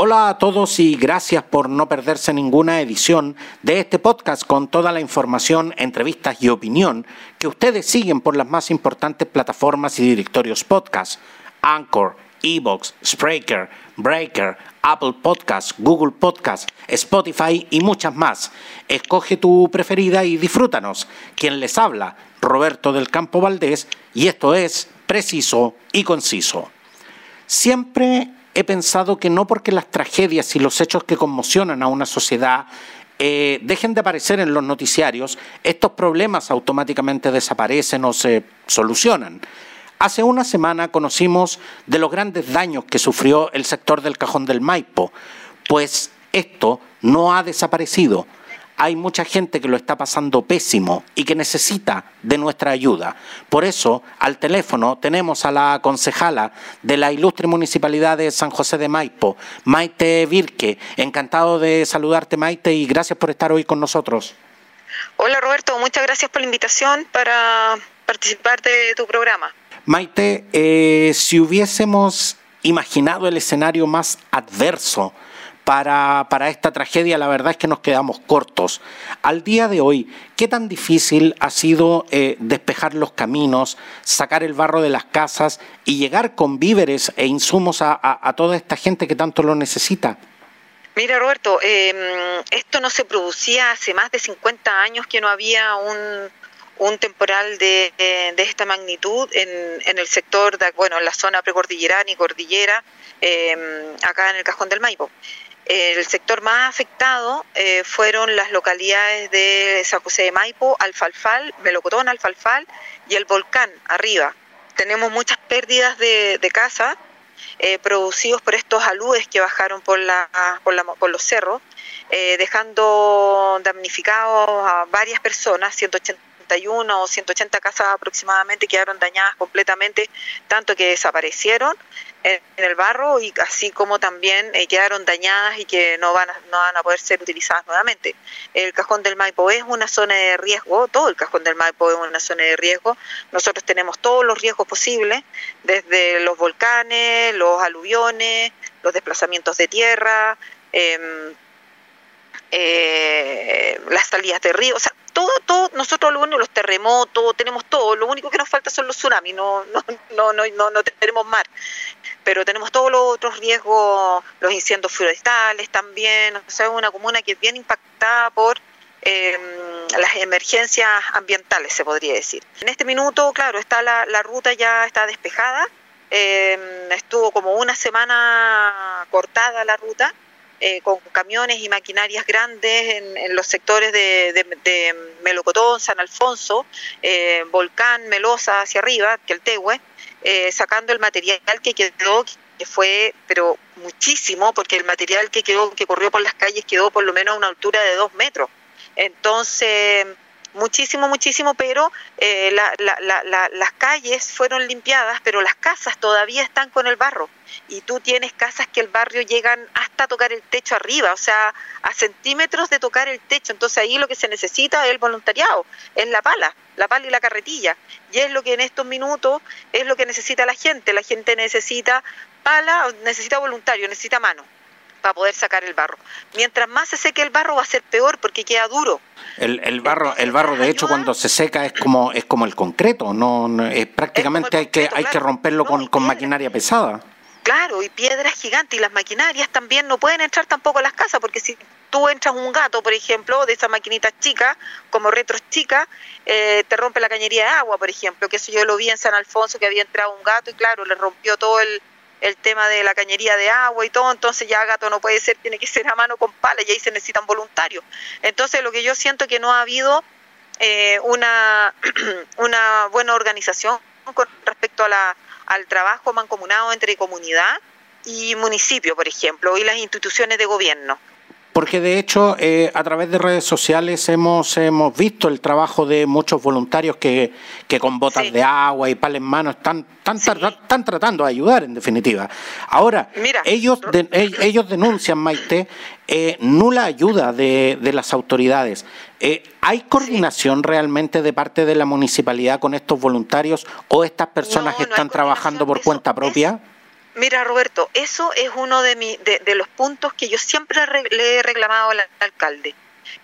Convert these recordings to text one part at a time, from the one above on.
Hola a todos y gracias por no perderse ninguna edición de este podcast con toda la información, entrevistas y opinión que ustedes siguen por las más importantes plataformas y directorios podcast. Anchor, Evox, Spreaker, Breaker, Apple Podcast, Google Podcast, Spotify y muchas más. Escoge tu preferida y disfrútanos. Quien les habla, Roberto del Campo Valdés, y esto es preciso y conciso. Siempre he pensado que no porque las tragedias y los hechos que conmocionan a una sociedad eh, dejen de aparecer en los noticiarios, estos problemas automáticamente desaparecen o se solucionan. Hace una semana conocimos de los grandes daños que sufrió el sector del cajón del Maipo, pues esto no ha desaparecido hay mucha gente que lo está pasando pésimo y que necesita de nuestra ayuda. Por eso, al teléfono tenemos a la concejala de la ilustre municipalidad de San José de Maipo, Maite Virque. Encantado de saludarte, Maite, y gracias por estar hoy con nosotros. Hola, Roberto. Muchas gracias por la invitación para participar de tu programa. Maite, eh, si hubiésemos imaginado el escenario más adverso, para, esta tragedia, la verdad es que nos quedamos cortos. Al día de hoy, ¿qué tan difícil ha sido eh, despejar los caminos, sacar el barro de las casas y llegar con víveres e insumos a, toda esta gente que tanto lo necesita? Mira, Roberto, em, esto no se producía hace más de 50 años que no había un, temporal de, esta magnitud en, el sector, de, bueno, en la zona precordillerana y cordillera, em, acá en el Cajón del Maipo. El sector más afectado eh, fueron las localidades de San José de Maipo, Alfalfal, Melocotón, Alfalfal y el volcán arriba. Tenemos muchas pérdidas de, casa eh, producidos por estos aludes que bajaron por, la, por, los cerros, eh, dejando damnificados a varias personas, 181 o 180 casas aproximadamente quedaron dañadas completamente, tanto que desaparecieron en, el barro y así como también eh, quedaron dañadas y que no van, a, no van a poder ser utilizadas nuevamente. El cajón del Maipo es una zona de riesgo, todo el cajón del Maipo es una zona de riesgo. Nosotros tenemos todos los riesgos posibles, desde los volcanes, los aluviones, los desplazamientos de tierra, em, eh, las salidas de río, o sea, todo, todo, nosotros lo único, los terremotos, tenemos todo, lo único que nos falta son los tsunamis, no, no, no, no, no, no tenemos mar pero tenemos todos los otros riesgos, los incendios forestales también, o sea, es una comuna que es bien impactada por em, las emergencias ambientales, se podría decir. En este minuto, claro, está la, ruta ya está despejada, em, estuvo como una semana cortada la ruta, eh, con camiones y maquinarias grandes en, los sectores de, Melocotón, San Alfonso, eh, Volcán, Melosa hacia arriba, que el Tehue, eh, sacando el material que quedó, que fue, pero muchísimo, porque el material que quedó, que corrió por las calles, quedó por lo menos a una altura de dos metros. Entonces, muchísimo, muchísimo, pero eh, las calles fueron limpiadas, pero las casas todavía están con el barro. Y tú tienes casas que el barrio llegan hasta tocar el techo arriba, o sea, a centímetros de tocar el techo. Entonces ahí lo que se necesita es el voluntariado, es la pala, la pala y la carretilla. Y es lo que en estos minutos es lo que necesita la gente. La gente necesita pala, necesita voluntario, necesita mano para poder sacar el barro. Mientras más se seque el barro va a ser peor porque queda duro. El, barro, el barro de hecho cuando se seca es como es como el concreto, no, es prácticamente hay que hay que romperlo con, con maquinaria pesada. Claro, y piedras gigantes y las maquinarias también no pueden entrar tampoco a las casas porque si tú entras un gato, por ejemplo, de esas maquinitas chicas, como retros chicas, eh, te rompe la cañería de agua, por ejemplo, que eso yo lo vi en San Alfonso, que había entrado un gato y claro, le rompió todo el, el tema de la cañería de agua y todo, entonces ya gato no puede ser, tiene que ser a mano con pala y ahí se necesitan voluntarios. Entonces lo que yo siento que no ha habido eh, una, una buena organización con respecto a la, al trabajo mancomunado entre comunidad y municipio, por ejemplo, y las instituciones de gobierno porque de hecho eh, a través de redes sociales hemos, hemos visto el trabajo de muchos voluntarios que, que con botas de agua y pal en mano están, están, tratando de ayudar en definitiva. Ahora, ellos, ellos denuncian, Maite, eh, nula ayuda de, de las autoridades. Eh, ¿Hay coordinación realmente de parte de la municipalidad con estos voluntarios o estas personas están trabajando por cuenta propia? Mira, Roberto, eso es uno de, mi, de, los puntos que yo siempre le he reclamado al alcalde,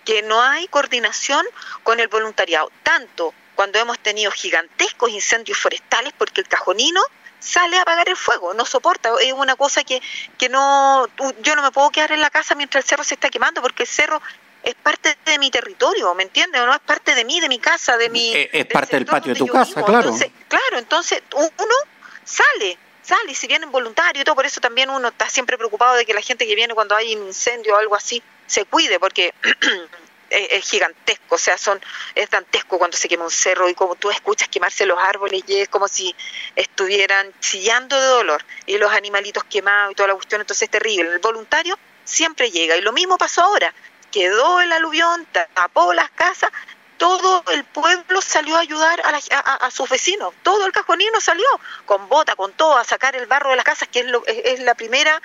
que no hay coordinación con el voluntariado, tanto cuando hemos tenido gigantescos incendios forestales, porque el cajonino sale a apagar el fuego, no soporta, es una cosa que, que no, yo no me puedo quedar en la casa mientras el cerro se está quemando, porque el cerro es parte de mi territorio, ¿me entiendes? No es parte de mí, de mi casa, de mi... Es, parte del patio de tu casa, claro. claro, entonces uno sale, sale, y si vienen voluntarios y todo, por eso también uno está siempre preocupado de que la gente que viene cuando hay un incendio o algo así se cuide, porque es, gigantesco, o sea, son es dantesco cuando se quema un cerro y como tú escuchas quemarse los árboles y es como si estuvieran chillando de dolor y los animalitos quemados y toda la cuestión, entonces es terrible. El voluntario siempre llega. Y lo mismo pasó ahora, quedó el aluvión, tapó las casas, todo el pueblo salió a ayudar a, sus vecinos, todo el cajonino salió con bota, con todo, a sacar el barro de las casas, que es, es la primera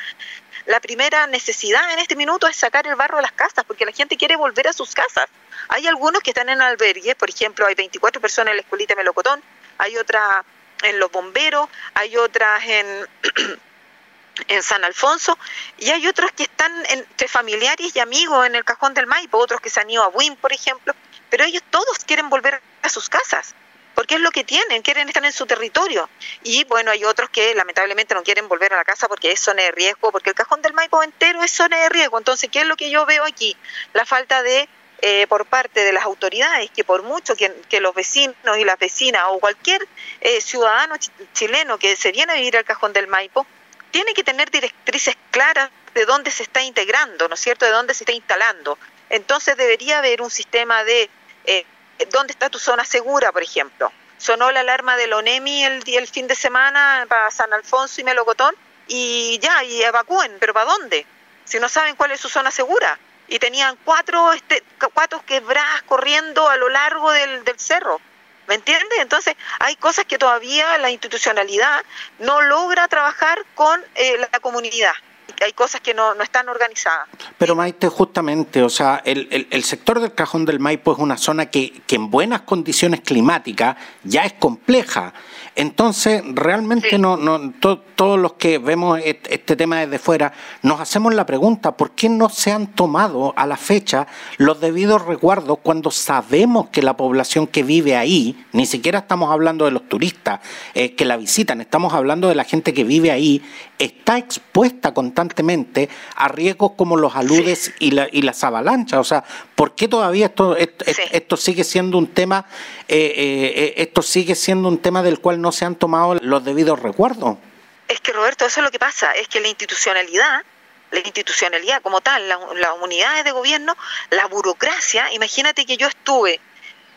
la primera necesidad en este minuto es sacar el barro de las casas, porque la gente quiere volver a sus casas. Hay algunos que están en albergues, por ejemplo, hay 24 personas en la escuelita Melocotón, hay otra en los bomberos, hay otras en, San Alfonso, y hay otros que están entre familiares y amigos en el Cajón del Maipo, otros que se han ido a Win, por ejemplo, pero ellos todos quieren volver a sus casas porque es lo que tienen, quieren estar en su territorio. Y bueno, hay otros que lamentablemente no quieren volver a la casa porque es zona de riesgo, porque el cajón del Maipo entero es zona de riesgo. Entonces, ¿qué es lo que yo veo aquí? La falta de, eh, por parte de las autoridades, que por mucho que, los vecinos y las vecinas o cualquier eh, ciudadano chileno que se viene a vivir al cajón del Maipo, tiene que tener directrices claras de dónde se está integrando, ¿no es cierto?, de dónde se está instalando. Entonces debería haber un sistema de... Eh, ¿dónde está tu zona segura, por ejemplo? Sonó la alarma del ONEMI el, el fin de semana para San Alfonso y Melocotón y ya, y evacúen, pero ¿para dónde? Si no saben cuál es su zona segura. Y tenían cuatro, este, cuatro quebradas corriendo a lo largo del, del cerro. ¿Me entiendes? Entonces, hay cosas que todavía la institucionalidad no logra trabajar con eh, la comunidad hay cosas que no, no están organizadas. Pero Maite, justamente, o sea, el, el, sector del Cajón del Maipo es una zona que, que en buenas condiciones climáticas ya es compleja. Entonces, realmente no, no todos los que vemos este tema desde fuera nos hacemos la pregunta, ¿por qué no se han tomado a la fecha los debidos resguardos cuando sabemos que la población que vive ahí, ni siquiera estamos hablando de los turistas eh, que la visitan, estamos hablando de la gente que vive ahí, está expuesta constantemente a riesgos como los aludes y, la, y las avalanchas? O sea, ¿por qué todavía esto, esto, sigue siendo un tema, eh, eh, esto sigue siendo un tema del cual no se han tomado los debidos recuerdos. Es que Roberto, eso es lo que pasa, es que la institucionalidad, la institucionalidad como tal, las unidades de gobierno, la burocracia, imagínate que yo estuve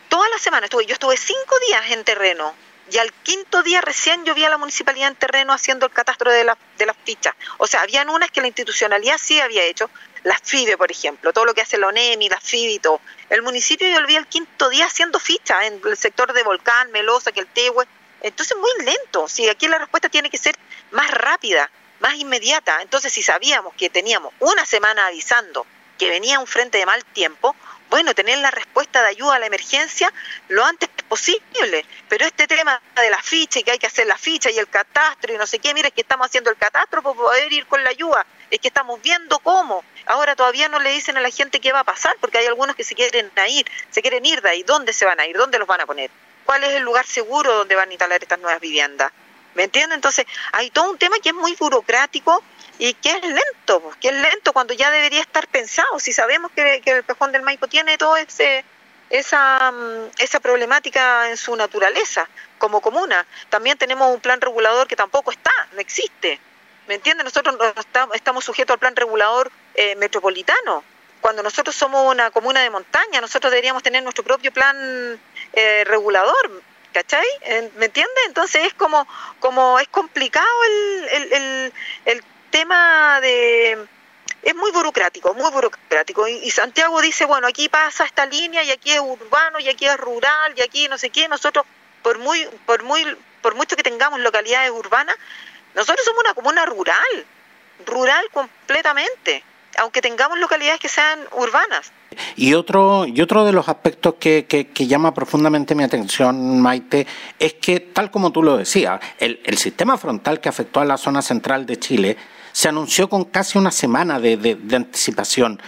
toda la semana, estuve, yo estuve cinco días en terreno y al quinto día recién yo vi a la municipalidad en terreno haciendo el catastro de, la, las fichas. O sea, habían unas que la institucionalidad sí había hecho, las FIBE, por ejemplo, todo lo que hace la ONEMI, las FIBE y todo. El municipio yo lo vi el quinto día haciendo fichas en el sector de Volcán, Melosa, que el Tehue, entonces, muy lento. Si aquí la respuesta tiene que ser más rápida, más inmediata. Entonces, si sabíamos que teníamos una semana avisando que venía un frente de mal tiempo, bueno, tener la respuesta de ayuda a la emergencia lo antes posible. Pero este tema de la ficha y que hay que hacer la ficha y el catastro y no sé qué, mire, es que estamos haciendo el catastro para poder ir con la ayuda. Es que estamos viendo cómo. Ahora todavía no le dicen a la gente qué va a pasar porque hay algunos que se quieren ir, se quieren ir de ahí. ¿Dónde se van a ir? ¿Dónde los van a poner? Cuál es el lugar seguro donde van a instalar estas nuevas viviendas. ¿Me entiendes? Entonces, hay todo un tema que es muy burocrático y que es lento, pues, que es lento cuando ya debería estar pensado. Si sabemos que, el Pejón del Maipo tiene toda esa, mm, esa problemática en su naturaleza como comuna, también tenemos un plan regulador que tampoco está, no existe. ¿Me entiendes? Nosotros estamos sujetos al plan regulador eh, metropolitano. Cuando nosotros somos una comuna de montaña, nosotros deberíamos tener nuestro propio plan eh, regulador, ¿cachai? ¿Me entiendes? Entonces es como, como es complicado el, el, el, tema de... Es muy burocrático, muy burocrático. Y, Santiago dice, bueno, aquí pasa esta línea y aquí es urbano y aquí es rural y aquí no sé qué. Nosotros, por muy, por muy, por mucho que tengamos localidades urbanas, nosotros somos una comuna rural, rural completamente. Aunque tengamos localidades que sean urbanas. Y otro, y otro de los aspectos que, que, llama profundamente mi atención, Maite, es que, tal como tú lo decías, el, el, sistema frontal que afectó a la zona central de Chile se anunció con casi una semana de, de, anticipación.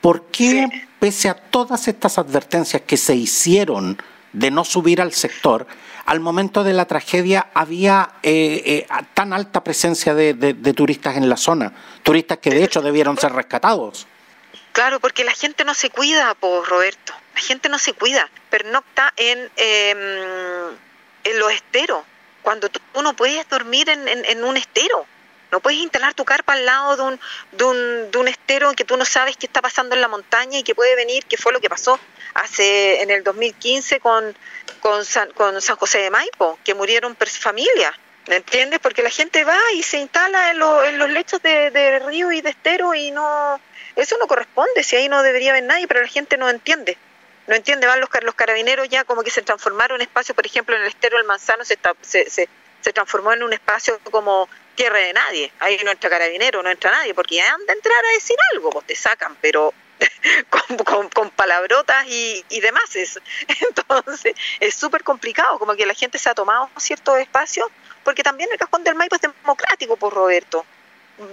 ¿Por qué, pese a todas estas advertencias que se hicieron de no subir al sector, al momento de la tragedia había eh, eh, tan alta presencia de, turistas en la zona, turistas que de hecho debieron ser rescatados. Claro, porque la gente no se cuida, por Roberto, la gente no se cuida, pernocta en, em, en los esteros, cuando tú no puedes dormir en, un estero. No puedes instalar tu carpa al lado de un, de, un, de un estero en que tú no sabes qué está pasando en la montaña y que puede venir, que fue lo que pasó hace en el 2015 con, con, San, con San José de Maipo, que murieron familias. ¿Me entiendes? Porque la gente va y se instala en, en los lechos de, de, río y de estero y no... Eso no corresponde, si ahí no debería haber nadie, pero la gente no entiende. No entiende, van los, los carabineros ya como que se transformaron en espacio, por ejemplo, en el estero del Manzano se, se, se, se transformó en un espacio como tierra de nadie. Ahí no entra carabinero, no entra nadie, porque ya han de entrar a decir algo, pues te sacan, pero con, palabrotas y, y demás. Entonces, es súper complicado, como que la gente se ha tomado ciertos espacios, porque también el Cajón del Maipo es democrático, por Roberto.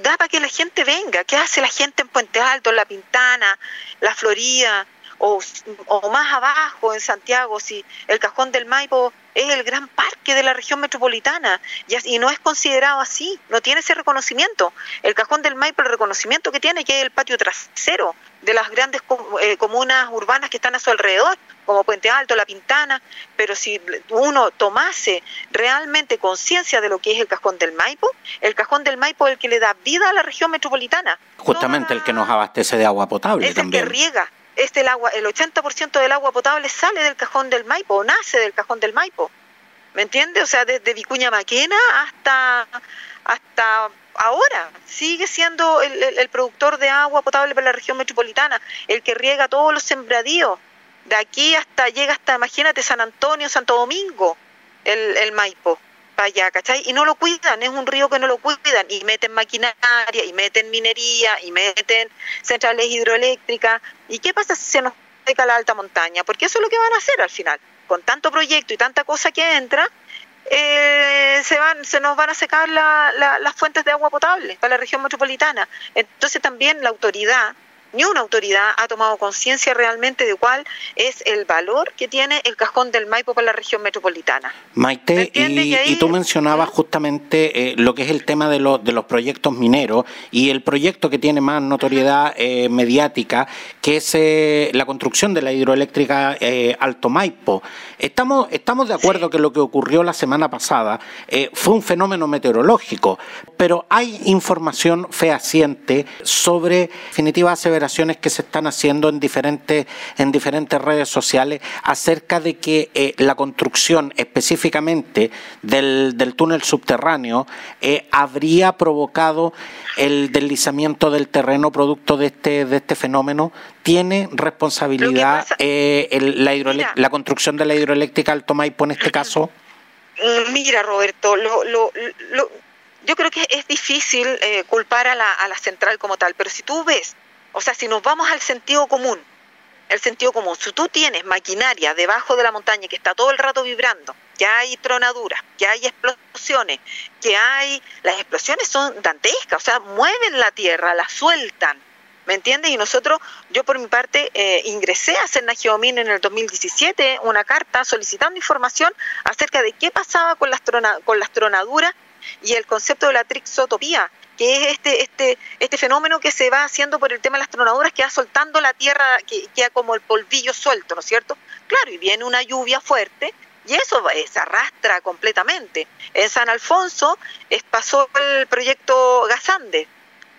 Da para que la gente venga. ¿Qué hace la gente en Puente Alto, en La Pintana, La Florida? O, o, más abajo en Santiago, si el Cajón del Maipo es el gran parque de la región metropolitana y, y, no es considerado así, no tiene ese reconocimiento. El Cajón del Maipo, el reconocimiento que tiene, que es el patio trasero de las grandes eh, comunas urbanas que están a su alrededor, como Puente Alto, La Pintana, pero si uno tomase realmente conciencia de lo que es el Cajón del Maipo, el Cajón del Maipo es el que le da vida a la región metropolitana. Justamente el que nos abastece de agua potable es también. el que riega, este el agua, el 80% del agua potable sale del Cajón del Maipo, o nace del Cajón del Maipo. ¿Me entiendes? O sea, desde Vicuña Maquena hasta hasta ahora sigue siendo el, productor de agua potable para la región metropolitana, el que riega todos los sembradíos. De aquí hasta llega hasta, imagínate, San Antonio, Santo Domingo, el, el Maipo, para allá, ¿cachai? Y no lo cuidan, es un río que no lo cuidan, y meten maquinaria, y meten minería, y meten centrales hidroeléctricas. ¿Y qué pasa si se nos seca la alta montaña? Porque eso es lo que van a hacer al final. Con tanto proyecto y tanta cosa que entra, eh, se van se nos van a secar las fuentes de agua potable para la región metropolitana. Entonces también la autoridad ni una autoridad ha tomado conciencia realmente de cuál es el valor que tiene el cajón del Maipo para la región metropolitana. Maite, y, tú mencionabas justamente eh, lo que es el tema de, los de los proyectos mineros y el proyecto que tiene más notoriedad eh, mediática, que es eh, la construcción de la hidroeléctrica Alto Maipo. Estamos, estamos de acuerdo que lo que ocurrió la semana pasada fue un fenómeno meteorológico, pero hay información fehaciente sobre que se están haciendo en diferentes, en diferentes redes sociales acerca de que eh, la construcción específicamente del, del túnel subterráneo eh, habría provocado el deslizamiento del terreno producto de este, de este fenómeno. ¿Tiene responsabilidad eh, la, la construcción de la hidroeléctrica Alto Maipo en este caso? Mira, Roberto, lo, lo, yo creo que es difícil culpar a la, a la central como tal, pero si tú ves o sea, si nos vamos al sentido común, el sentido común, si tú tienes maquinaria debajo de la montaña que está todo el rato vibrando, que hay tronaduras, que hay explosiones, que hay... Las explosiones son dantescas, o sea, mueven la tierra, la sueltan, ¿me entiendes? Y nosotros, yo por mi parte, eh, ingresé a Cerna Geomín en el 2017 una carta solicitando información acerca de qué pasaba con las, con las tronaduras y el concepto de la trixotopía, que es este, este, este fenómeno que se va haciendo por el tema de las tronaduras, que va soltando la tierra, que queda como el polvillo suelto, ¿no es cierto? Claro, y viene una lluvia fuerte y eso se arrastra completamente. En San Alfonso pasó el proyecto Gazande,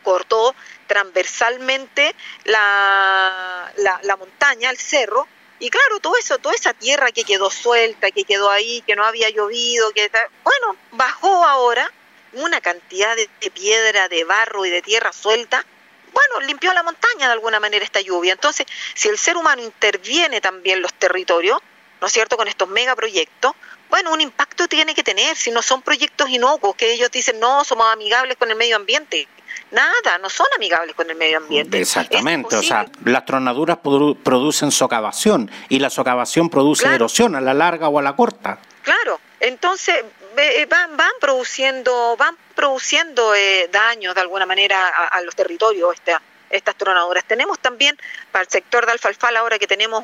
cortó transversalmente la, la, la montaña, el cerro, y claro, todo eso, toda esa tierra que quedó suelta, que quedó ahí, que no había llovido, que bueno, bajó ahora una cantidad de, piedra, de barro y de tierra suelta, bueno, limpió la montaña de alguna manera esta lluvia. Entonces, si el ser humano interviene también los territorios, ¿no es cierto?, con estos megaproyectos, bueno, un impacto tiene que tener, si no son proyectos inocuos, que ellos dicen, no, somos amigables con el medio ambiente. nada, no son amigables con el medio ambiente. Exactamente, o sea, las tronaduras producen socavación y la socavación produce erosión a la larga o a la corta. Claro, entonces eh, van, van produciendo, van produciendo eh, daños de alguna manera a, los territorios estas tronaduras. Tenemos también para el sector de alfalfal ahora que tenemos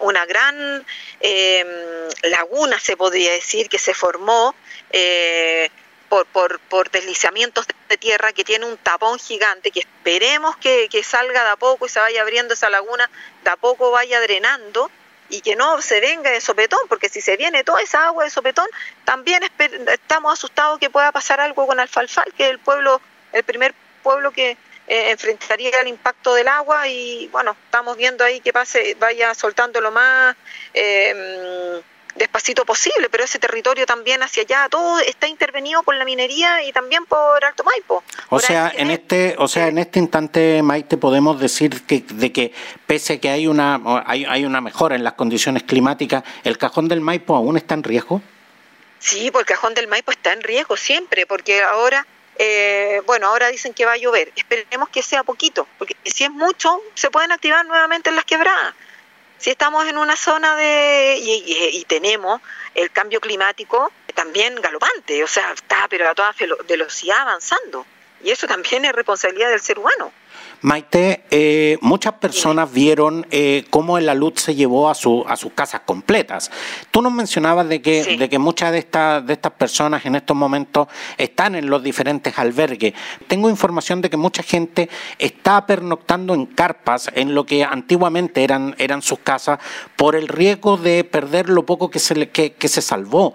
una gran em, laguna, se podría decir, que se formó eh, por, por, por, deslizamientos de tierra que tiene un tapón gigante que esperemos que salga de a poco y se vaya abriendo esa laguna, de a poco vaya drenando y que no se venga de sopetón, porque si se viene toda esa agua de sopetón, también estamos asustados que pueda pasar algo con Alfalfal, que es el pueblo, el primer pueblo que eh, enfrentaría el impacto del agua y bueno, estamos viendo ahí que pase, vaya soltando lo más eh, despacito posible, pero ese territorio también hacia allá, todo está intervenido por la minería y también por Alto Maipo. O sea, en este, o sea, en este instante, Maite, podemos decir que de que pese a que hay una hay, hay una mejora en las condiciones climáticas, el cajón del Maipo aún está en riesgo. Sí, porque el cajón del Maipo está en riesgo siempre, porque ahora eh, bueno, ahora dicen que va a llover. Esperemos que sea poquito, porque si es mucho, se pueden activar nuevamente las quebradas si estamos en una zona de y, tenemos el cambio climático también galopante, o sea, está pero a toda velocidad avanzando. Y eso también es responsabilidad del ser humano. Maite, eh, muchas personas vieron eh, cómo la luz se llevó a, su, a sus casas completas. Tú nos mencionabas de que, de que muchas de estas, de estas personas en estos momentos están en los diferentes albergues. Tengo información de que mucha gente está pernoctando en carpas, en lo que antiguamente eran, eran sus casas, por el riesgo de perder lo poco que se, que, que se salvó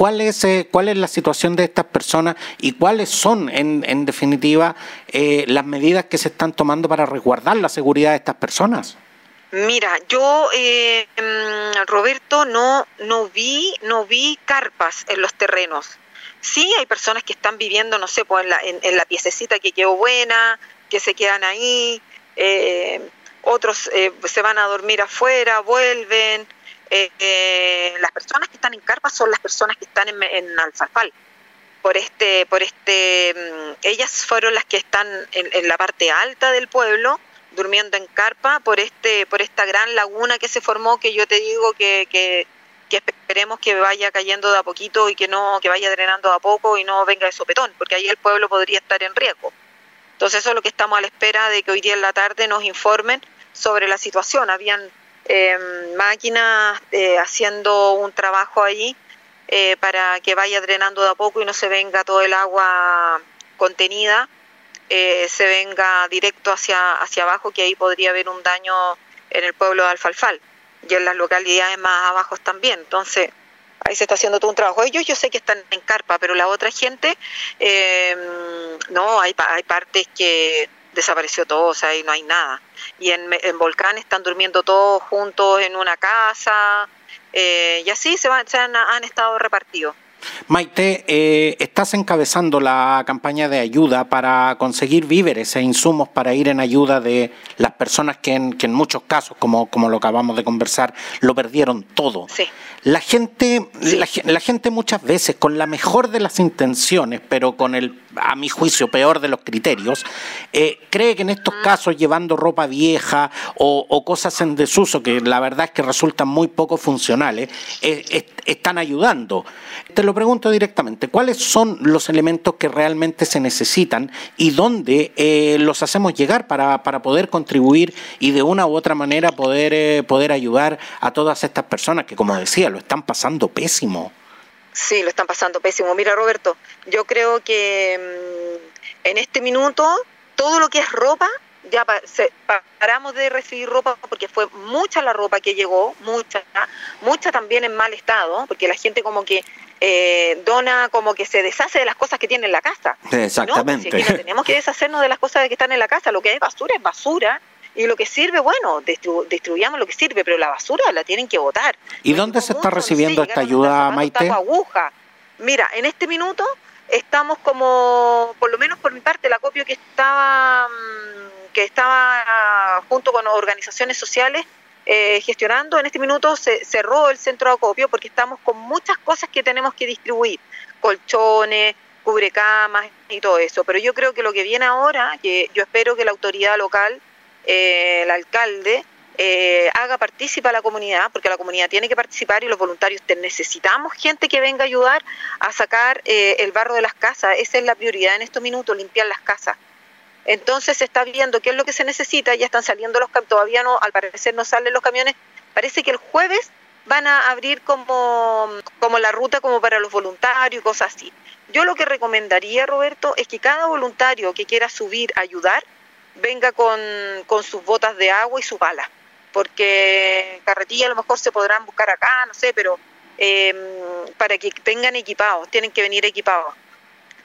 cuál es, eh, cuál es la situación de estas personas y cuáles son, en, en definitiva, eh, las medidas que se están tomando para resguardar la seguridad de estas personas. Mira, yo, eh, mm, Roberto, no, no, vi, no vi carpas en los terrenos. Sí hay personas que están viviendo, no sé, pues en la, en, la piececita que quedó buena, que se quedan ahí, otros se van a dormir afuera, vuelven, eh, las personas que están en carpa son las personas que están en, en. Por este, por este, mm, ellas fueron las que están en, la parte alta del pueblo, durmiendo en carpa, por este, por esta gran laguna que se formó, que yo te digo que, que, esperemos que vaya cayendo de a poquito y que no, que vaya drenando de a poco y no venga de sopetón, porque ahí el pueblo podría estar en riesgo. Entonces eso es lo que estamos a la espera de que hoy día en la tarde nos informen sobre la situación. Habían eh, máquinas eh, haciendo un trabajo allí eh, para que vaya drenando de a poco y no se venga todo el agua contenida, eh, se venga directo hacia, hacia abajo, que ahí podría haber un daño en el pueblo de Alfalfal y en las localidades más abajo también. Entonces, ahí se está haciendo todo un trabajo. Ellos yo sé que están en carpa, pero la otra gente, no, hay, hay partes que desapareció todo, o sea, ahí no hay nada. Y en, en Volcán están durmiendo todos juntos en una casa, eh, y así se, van, se han, han estado repartidos. Maite, eh, estás encabezando la campaña de ayuda para conseguir víveres e insumos para ir en ayuda de las personas que en, que en muchos casos, como, como lo acabamos de conversar, lo perdieron todo. Sí. La gente, la, gente muchas veces, con la mejor de las intenciones, pero con el, a mi juicio, peor de los criterios, eh, cree que en estos mm. casos, llevando ropa vieja o, cosas en desuso, que la verdad es que resultan muy poco funcionales, eh, están ayudando. Te lo pregunto directamente, ¿cuáles son los elementos que realmente se necesitan y dónde eh, los hacemos llegar para, para, poder contribuir y de una u otra manera poder, poder ayudar a todas estas personas que, como decía, lo están pasando pésimo. Sí, lo están pasando pésimo. Mira, Roberto, yo creo que mm, en este minuto todo lo que es ropa, ya paramos de recibir ropa porque fue mucha la ropa que llegó, mucha, mucha también en mal estado, porque la gente como que eh, dona, como que se deshace de las cosas que tiene en la casa. Exactamente. No, tenemos que deshacernos de las cosas que están en la casa, lo que es basura es basura y lo que sirve, bueno, destruyamos lo que sirve, pero la basura la tienen que botar. ¿Y dónde se está recibiendo esta ayuda, Maite? Aguja. Mira, en este minuto estamos como, por lo menos por mi parte, la copio que estaba, mm, que estaba junto con organizaciones sociales eh, gestionando, en este minuto se cerró el centro de acopio porque estamos con muchas cosas que tenemos que distribuir, colchones, cubre camas y todo eso. Pero yo creo que lo que viene ahora, que yo espero que la autoridad local, eh, el alcalde, eh, haga partícipe a la comunidad, porque la comunidad tiene que participar y los voluntarios necesitamos gente que venga a ayudar a sacar eh, el barro de las casas. Esa es la prioridad en estos minutos, limpiar las casas. Entonces se está viendo qué es lo que se necesita, ya están saliendo los camiones, todavía no, al parecer no salen los camiones. Parece que el jueves van a abrir como, como la ruta como para los voluntarios y cosas así. Yo lo que recomendaría, Roberto, es que cada voluntario que quiera subir a ayudar venga con, con sus botas de agua y su bala, porque carretilla a lo mejor se podrán buscar acá, no sé, pero eh, para que vengan equipados, tienen que venir equipados.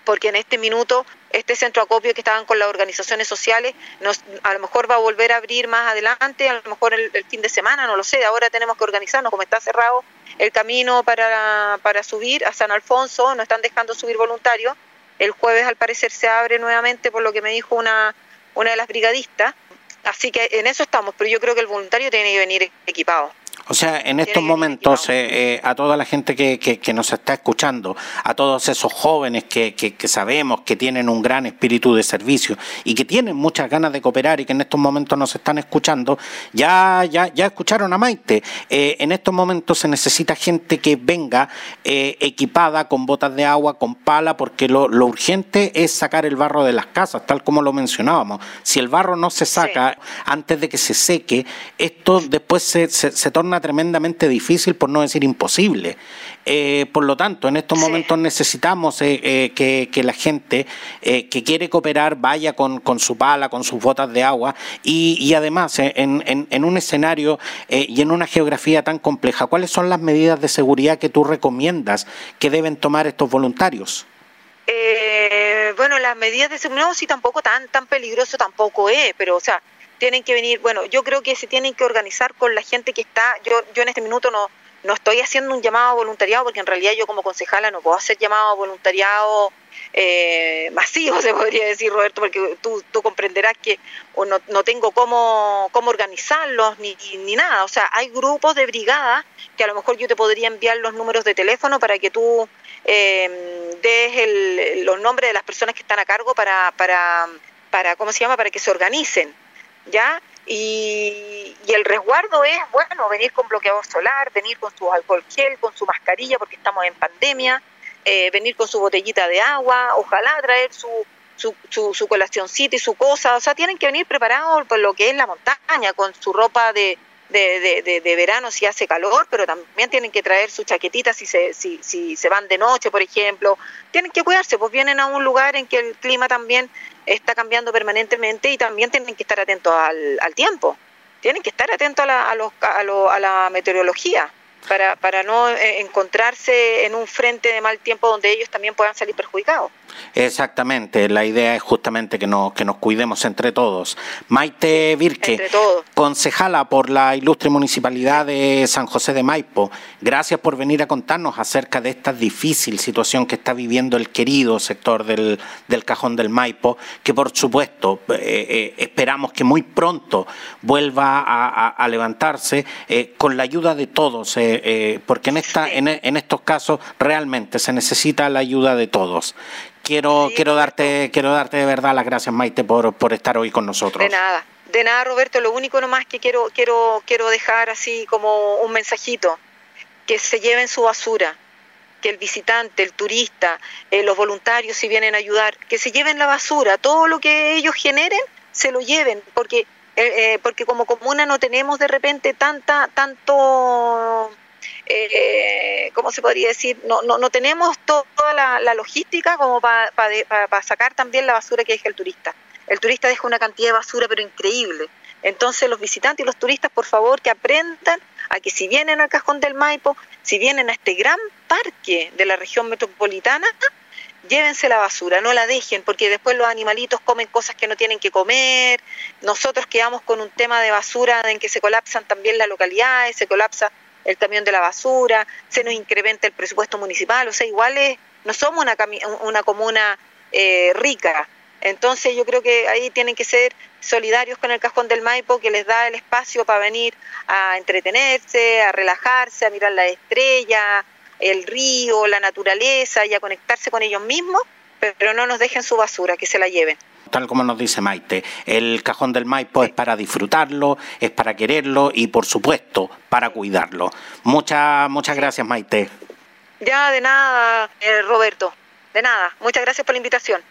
Porque en este minuto este centro acopio que estaban con las organizaciones sociales nos, a lo mejor va a volver a abrir más adelante, a lo mejor el, fin de semana, no lo sé, ahora tenemos que organizarnos, como está cerrado el camino para, para subir a San Alfonso, no están dejando subir voluntarios, el jueves al parecer se abre nuevamente por lo que me dijo una, una de las brigadistas, así que en eso estamos, pero yo creo que el voluntario tiene que venir equipado. O sea, en estos momentos, eh, eh, a toda la gente que, que, nos está escuchando, a todos esos jóvenes que, que, sabemos que tienen un gran espíritu de servicio y que tienen muchas ganas de cooperar y que en estos momentos nos están escuchando, ya, ya, ya escucharon a Maite. Eh, en estos momentos se necesita gente que venga equipada con botas de agua, con pala, porque lo, lo, urgente es sacar el barro de las casas, tal como lo mencionábamos. Si el barro no se saca antes de que se seque, esto después se, se, se torna tremendamente difícil, por no decir imposible. Eh, por lo tanto, en estos momentos necesitamos eh, eh, que, la gente que quiere cooperar vaya con, su pala, con sus botas de agua y, además en, un escenario y en una geografía tan compleja, ¿cuáles son las medidas de seguridad que tú recomiendas que deben tomar estos voluntarios? bueno, las medidas de seguridad, no, sí, tampoco tan, tan peligroso tampoco es, pero o sea, tienen que venir, bueno, yo creo que se tienen que organizar con la gente que está, yo, yo en este minuto no, no estoy haciendo un llamado a voluntariado porque en realidad yo como concejala no puedo hacer llamado a voluntariado eh, masivo, se podría decir, Roberto, porque tú, tú comprenderás que o no, no tengo cómo, cómo organizarlos ni, ni nada. O sea, hay grupos de brigadas que a lo mejor yo te podría enviar los números de teléfono para que tú eh, des el, los nombres de las personas que están a cargo para, para, para, ¿cómo se llama?, para que se organicen ¿ya? Y, el resguardo es, bueno, venir con bloqueador solar, venir con su alcohol gel, con su mascarilla porque estamos en pandemia, eh, venir con su botellita de agua, ojalá traer su, su, su, su colacióncita y su cosa, o sea, tienen que venir preparados por lo que es la montaña, con su ropa de, de, de, de, verano si hace calor, pero también tienen que traer su chaquetita si se, si, si se van de noche, por ejemplo. Tienen que cuidarse, pues vienen a un lugar en que el clima también está cambiando permanentemente y también tienen que estar atentos al, al tiempo. Tienen que estar atentos a la, a, los, a, lo, a la meteorología para, para no eh, encontrarse en un frente de mal tiempo donde ellos también puedan salir perjudicados. Exactamente, la idea es justamente que nos, que nos cuidemos entre todos. Maite Virque, concejala por la ilustre municipalidad de San José de Maipo, gracias por venir a contarnos acerca de esta difícil situación que está viviendo el querido sector del, del Cajón del Maipo, que por supuesto eh, eh, esperamos que muy pronto vuelva a, levantarse con la ayuda de todos. Eh, porque en, esta, en, estos casos realmente se necesita la ayuda de todos. Quiero, quiero, darte, quiero darte de verdad las gracias, Maite, por, por estar hoy con nosotros. De nada, de nada, Roberto. Lo único nomás que quiero, quiero, quiero dejar así como un mensajito, que se lleven su basura, que el visitante, el turista, eh, los voluntarios si vienen a ayudar, que se lleven la basura, todo lo que ellos generen, se lo lleven, porque eh, porque como comuna no tenemos de repente tanta tanto eh, ¿cómo se podría decir? No, no, no tenemos toda la, logística como para sacar también la basura que deja el turista. El turista deja una cantidad de basura pero increíble. Entonces los visitantes y los turistas, por favor, que aprendan a que si vienen al Cajón del Maipo, si vienen a este gran parque de la región metropolitana, llévense la basura, no la dejen, porque después los animalitos comen cosas que no tienen que comer. Nosotros quedamos con un tema de basura en que se colapsan también las localidades, se colapsa el camión de la basura, se nos incrementa el presupuesto municipal, o sea, igual no somos una, una comuna eh, rica. Entonces yo creo que ahí tienen que ser solidarios con el Cajón del Maipo, que les da el espacio para venir a entretenerse, a relajarse, a mirar la estrella, el río, la naturaleza y a conectarse con ellos mismos pero no nos dejen su basura, que se la lleven. Tal como nos dice Maite, el cajón del Maipo es para disfrutarlo, es para quererlo y por supuesto para cuidarlo. Muchas, muchas gracias Maite. Ya, de nada, eh, Roberto, de nada. Muchas gracias por la invitación.